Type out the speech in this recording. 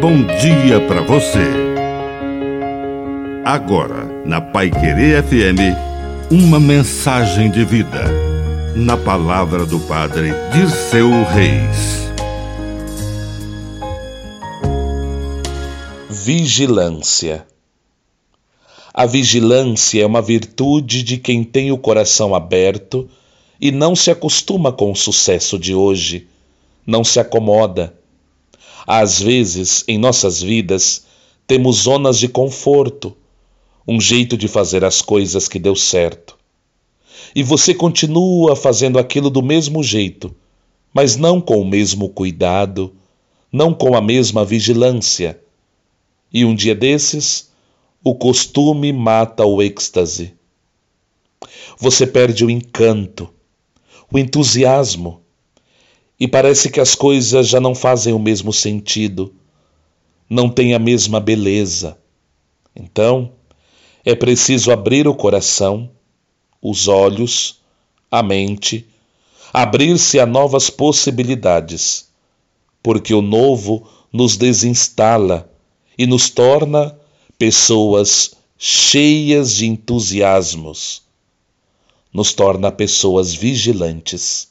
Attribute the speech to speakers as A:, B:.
A: bom dia para você. Agora, na Pai Querer FM, uma mensagem de vida. Na palavra do Padre Dirceu Reis.
B: Vigilância. A vigilância é uma virtude de quem tem o coração aberto e não se acostuma com o sucesso de hoje, não se acomoda às vezes, em nossas vidas, temos zonas de conforto, um jeito de fazer as coisas que deu certo. E você continua fazendo aquilo do mesmo jeito, mas não com o mesmo cuidado, não com a mesma vigilância. E um dia desses, o costume mata o êxtase. Você perde o encanto, o entusiasmo, e parece que as coisas já não fazem o mesmo sentido, não têm a mesma beleza. Então, é preciso abrir o coração, os olhos, a mente, abrir-se a novas possibilidades, porque o novo nos desinstala e nos torna pessoas cheias de entusiasmos, nos torna pessoas vigilantes